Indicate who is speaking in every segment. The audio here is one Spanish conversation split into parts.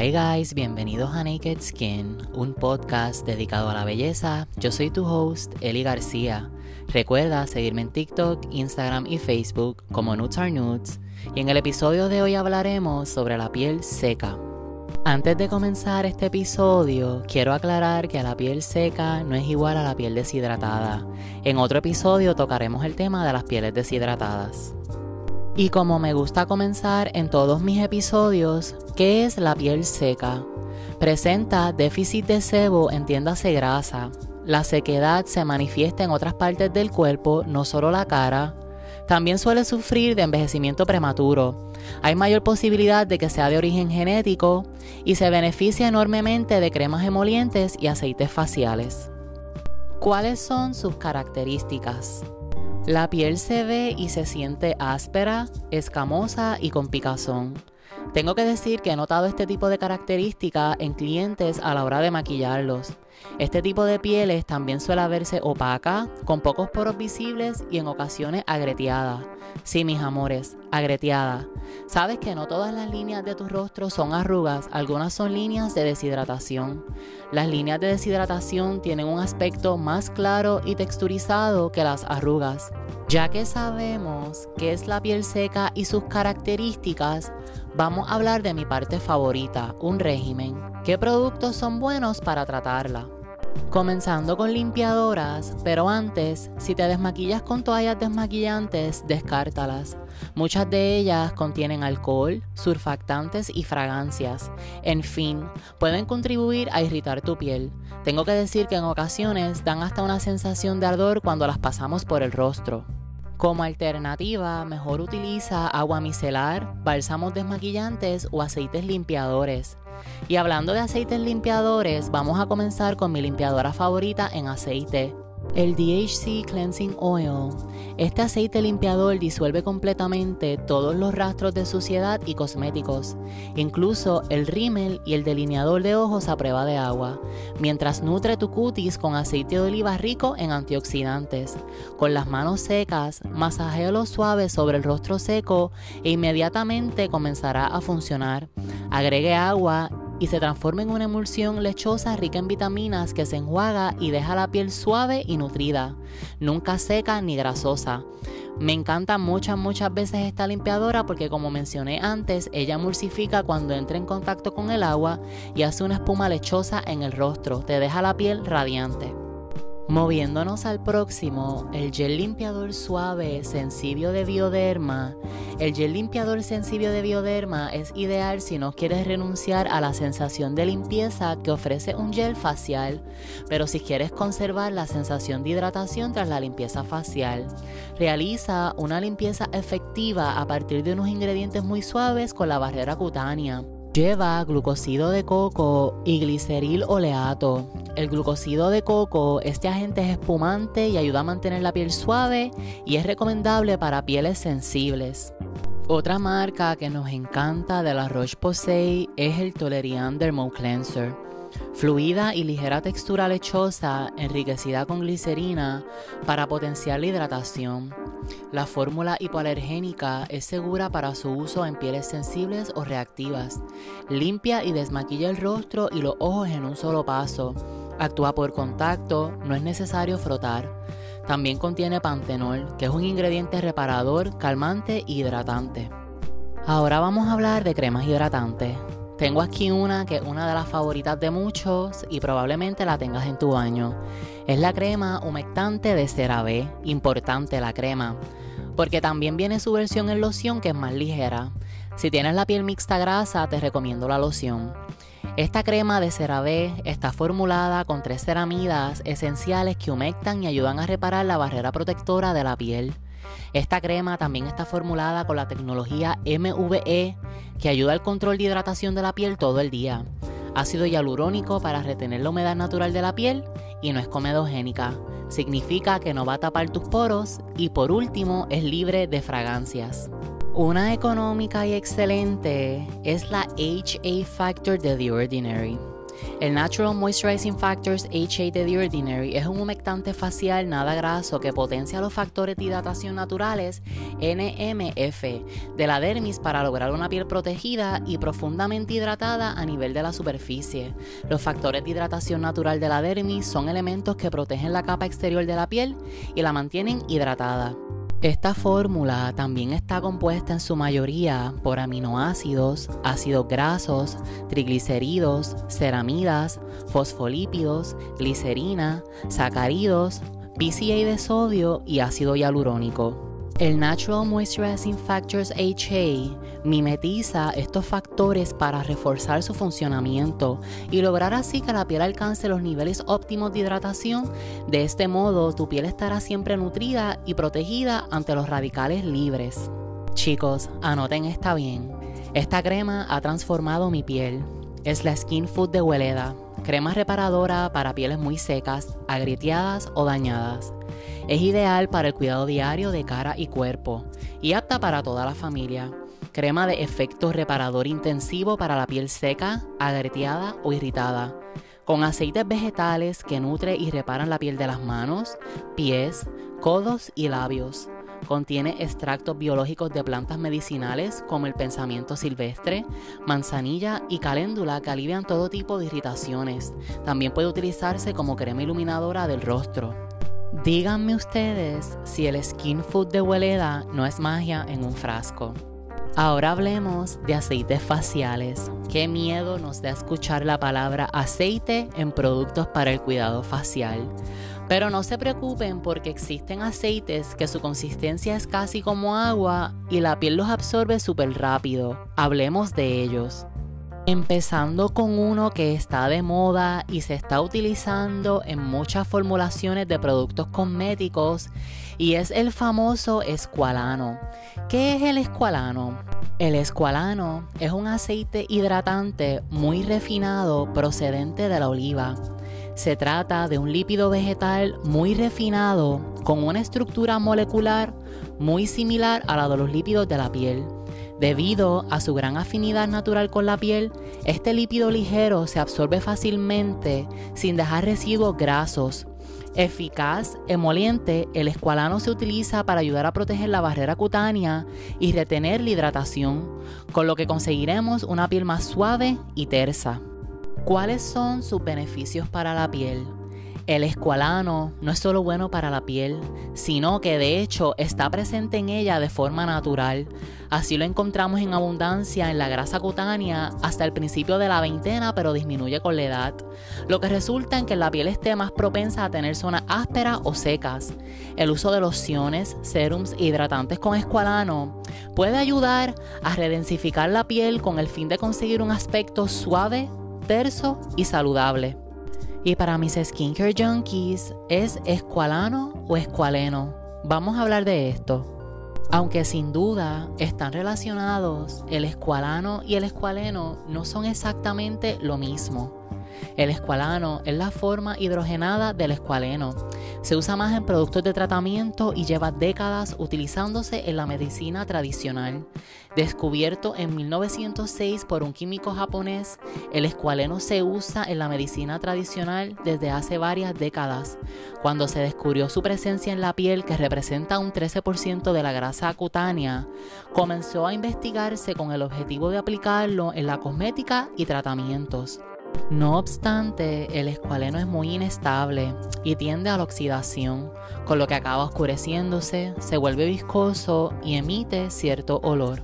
Speaker 1: Hi guys, bienvenidos a Naked Skin, un podcast dedicado a la belleza. Yo soy tu host, Eli García. Recuerda seguirme en TikTok, Instagram y Facebook como Nudes Are Nudes. Y en el episodio de hoy hablaremos sobre la piel seca. Antes de comenzar este episodio, quiero aclarar que la piel seca no es igual a la piel deshidratada. En otro episodio tocaremos el tema de las pieles deshidratadas. Y como me gusta comenzar en todos mis episodios, ¿qué es la piel seca? Presenta déficit de sebo, entiéndase grasa. La sequedad se manifiesta en otras partes del cuerpo, no solo la cara. También suele sufrir de envejecimiento prematuro. Hay mayor posibilidad de que sea de origen genético y se beneficia enormemente de cremas emolientes y aceites faciales. ¿Cuáles son sus características? La piel se ve y se siente áspera, escamosa y con picazón. Tengo que decir que he notado este tipo de características en clientes a la hora de maquillarlos. Este tipo de pieles también suele verse opaca, con pocos poros visibles y en ocasiones agreteada. Sí, mis amores, agreteada. Sabes que no todas las líneas de tu rostro son arrugas, algunas son líneas de deshidratación. Las líneas de deshidratación tienen un aspecto más claro y texturizado que las arrugas. Ya que sabemos qué es la piel seca y sus características, vamos a hablar de mi parte favorita, un régimen. ¿Qué productos son buenos para tratarla? Comenzando con limpiadoras, pero antes, si te desmaquillas con toallas desmaquillantes, descártalas. Muchas de ellas contienen alcohol, surfactantes y fragancias. En fin, pueden contribuir a irritar tu piel. Tengo que decir que en ocasiones dan hasta una sensación de ardor cuando las pasamos por el rostro. Como alternativa, mejor utiliza agua micelar, bálsamos desmaquillantes o aceites limpiadores. Y hablando de aceites limpiadores, vamos a comenzar con mi limpiadora favorita en aceite, el DHC Cleansing Oil. Este aceite limpiador disuelve completamente todos los rastros de suciedad y cosméticos, incluso el rímel y el delineador de ojos a prueba de agua, mientras nutre tu cutis con aceite de oliva rico en antioxidantes. Con las manos secas, masajéalo suave sobre el rostro seco e inmediatamente comenzará a funcionar. Agregue agua y se transforma en una emulsión lechosa rica en vitaminas que se enjuaga y deja la piel suave y nutrida, nunca seca ni grasosa. Me encanta muchas, muchas veces esta limpiadora porque como mencioné antes, ella emulsifica cuando entra en contacto con el agua y hace una espuma lechosa en el rostro, te deja la piel radiante. Moviéndonos al próximo, el gel limpiador suave Sensibio de Bioderma. El gel limpiador Sensibio de Bioderma es ideal si no quieres renunciar a la sensación de limpieza que ofrece un gel facial, pero si quieres conservar la sensación de hidratación tras la limpieza facial. Realiza una limpieza efectiva a partir de unos ingredientes muy suaves con la barrera cutánea. Lleva glucosido de coco y gliceril oleato. El glucosido de coco, este agente es espumante y ayuda a mantener la piel suave y es recomendable para pieles sensibles. Otra marca que nos encanta de la Roche-Posay es el Tolerian Dermo Cleanser. Fluida y ligera textura lechosa, enriquecida con glicerina para potenciar la hidratación. La fórmula hipoalergénica es segura para su uso en pieles sensibles o reactivas. Limpia y desmaquilla el rostro y los ojos en un solo paso. Actúa por contacto, no es necesario frotar. También contiene pantenol, que es un ingrediente reparador, calmante e hidratante. Ahora vamos a hablar de cremas hidratantes. Tengo aquí una que es una de las favoritas de muchos y probablemente la tengas en tu baño. Es la crema humectante de CeraVe, importante la crema, porque también viene su versión en loción que es más ligera. Si tienes la piel mixta grasa, te recomiendo la loción. Esta crema de CeraVe está formulada con tres ceramidas esenciales que humectan y ayudan a reparar la barrera protectora de la piel. Esta crema también está formulada con la tecnología MVE que ayuda al control de hidratación de la piel todo el día. Ácido hialurónico para retener la humedad natural de la piel y no es comedogénica. Significa que no va a tapar tus poros y por último es libre de fragancias. Una económica y excelente es la HA Factor de The Ordinary. El Natural Moisturizing Factors HA de The Ordinary es un humectante facial nada graso que potencia los factores de hidratación naturales NMF de la dermis para lograr una piel protegida y profundamente hidratada a nivel de la superficie. Los factores de hidratación natural de la dermis son elementos que protegen la capa exterior de la piel y la mantienen hidratada. Esta fórmula también está compuesta en su mayoría por aminoácidos, ácidos grasos, triglicéridos, ceramidas, fosfolípidos, glicerina, sacáridos, PCA de sodio y ácido hialurónico. El Natural Moisturizing Factors HA mimetiza estos factores para reforzar su funcionamiento y lograr así que la piel alcance los niveles óptimos de hidratación. De este modo, tu piel estará siempre nutrida y protegida ante los radicales libres. Chicos, anoten esta bien. Esta crema ha transformado mi piel. Es la Skin Food de Weleda, crema reparadora para pieles muy secas, agrieteadas o dañadas. Es ideal para el cuidado diario de cara y cuerpo y apta para toda la familia. Crema de efecto reparador intensivo para la piel seca, agreteada o irritada. Con aceites vegetales que nutre y reparan la piel de las manos, pies, codos y labios. Contiene extractos biológicos de plantas medicinales como el pensamiento silvestre, manzanilla y caléndula que alivian todo tipo de irritaciones. También puede utilizarse como crema iluminadora del rostro. Díganme ustedes si el skin food de Weleda no es magia en un frasco. Ahora hablemos de aceites faciales. Qué miedo nos da escuchar la palabra aceite en productos para el cuidado facial. Pero no se preocupen porque existen aceites que su consistencia es casi como agua y la piel los absorbe súper rápido. Hablemos de ellos. Empezando con uno que está de moda y se está utilizando en muchas formulaciones de productos cosméticos y es el famoso escualano. ¿Qué es el escualano? El escualano es un aceite hidratante muy refinado procedente de la oliva. Se trata de un lípido vegetal muy refinado con una estructura molecular muy similar a la de los lípidos de la piel. Debido a su gran afinidad natural con la piel, este lípido ligero se absorbe fácilmente sin dejar residuos grasos. Eficaz, emoliente, el escualano se utiliza para ayudar a proteger la barrera cutánea y retener la hidratación, con lo que conseguiremos una piel más suave y tersa. ¿Cuáles son sus beneficios para la piel? El escualano no es solo bueno para la piel, sino que de hecho está presente en ella de forma natural. Así lo encontramos en abundancia en la grasa cutánea hasta el principio de la veintena, pero disminuye con la edad, lo que resulta en que la piel esté más propensa a tener zonas ásperas o secas. El uso de lociones, serums hidratantes con escualano puede ayudar a redensificar la piel con el fin de conseguir un aspecto suave, terso y saludable. Y para mis skincare junkies, ¿es escualano o escualeno? Vamos a hablar de esto. Aunque sin duda están relacionados, el escualano y el escualeno no son exactamente lo mismo. El escualano es la forma hidrogenada del escualeno. Se usa más en productos de tratamiento y lleva décadas utilizándose en la medicina tradicional. Descubierto en 1906 por un químico japonés, el escualeno se usa en la medicina tradicional desde hace varias décadas. Cuando se descubrió su presencia en la piel, que representa un 13% de la grasa cutánea, comenzó a investigarse con el objetivo de aplicarlo en la cosmética y tratamientos. No obstante, el escualeno es muy inestable y tiende a la oxidación, con lo que acaba oscureciéndose, se vuelve viscoso y emite cierto olor.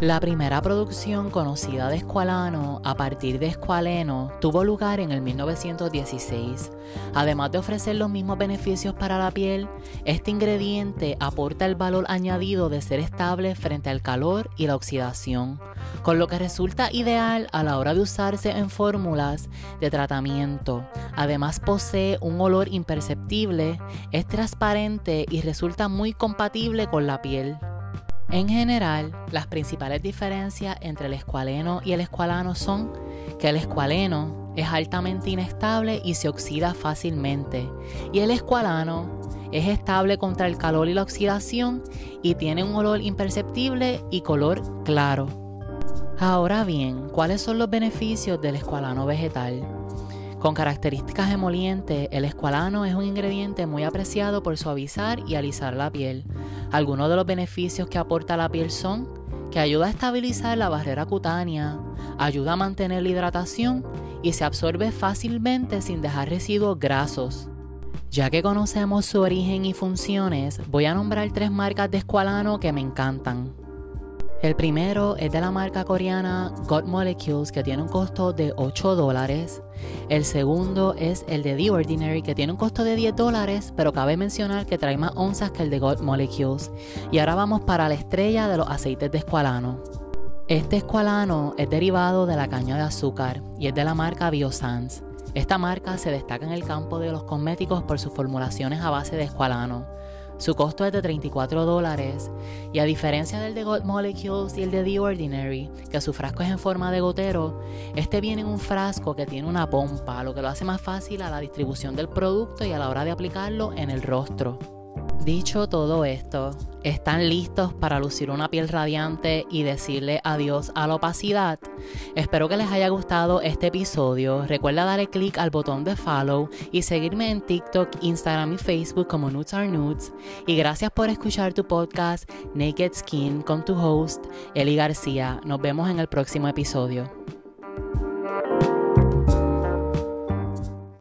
Speaker 1: La primera producción conocida de escualano a partir de escualeno tuvo lugar en el 1916. Además de ofrecer los mismos beneficios para la piel, este ingrediente aporta el valor añadido de ser estable frente al calor y la oxidación, con lo que resulta ideal a la hora de usarse en fórmulas de tratamiento. Además posee un olor imperceptible, es transparente y resulta muy compatible con la piel. En general, las principales diferencias entre el escualeno y el escualano son que el escualeno es altamente inestable y se oxida fácilmente, y el escualano es estable contra el calor y la oxidación y tiene un olor imperceptible y color claro. Ahora bien, ¿cuáles son los beneficios del escualano vegetal? Con características emolientes, el escualano es un ingrediente muy apreciado por suavizar y alisar la piel. Algunos de los beneficios que aporta la piel son que ayuda a estabilizar la barrera cutánea, ayuda a mantener la hidratación y se absorbe fácilmente sin dejar residuos grasos. Ya que conocemos su origen y funciones, voy a nombrar tres marcas de escualano que me encantan. El primero es de la marca coreana God Molecules que tiene un costo de 8 dólares. El segundo es el de The Ordinary que tiene un costo de 10 dólares, pero cabe mencionar que trae más onzas que el de God Molecules. Y ahora vamos para la estrella de los aceites de escualano. Este escualano es derivado de la caña de azúcar y es de la marca Biosans. Esta marca se destaca en el campo de los cosméticos por sus formulaciones a base de escualano. Su costo es de 34 dólares y a diferencia del de God Molecules y el de The Ordinary, que su frasco es en forma de gotero, este viene en un frasco que tiene una pompa, lo que lo hace más fácil a la distribución del producto y a la hora de aplicarlo en el rostro. Dicho todo esto, ¿están listos para lucir una piel radiante y decirle adiós a la opacidad? Espero que les haya gustado este episodio. Recuerda darle click al botón de follow y seguirme en TikTok, Instagram y Facebook como Nudes Are Nudes. Y gracias por escuchar tu podcast Naked Skin con tu host Eli García. Nos vemos en el próximo episodio.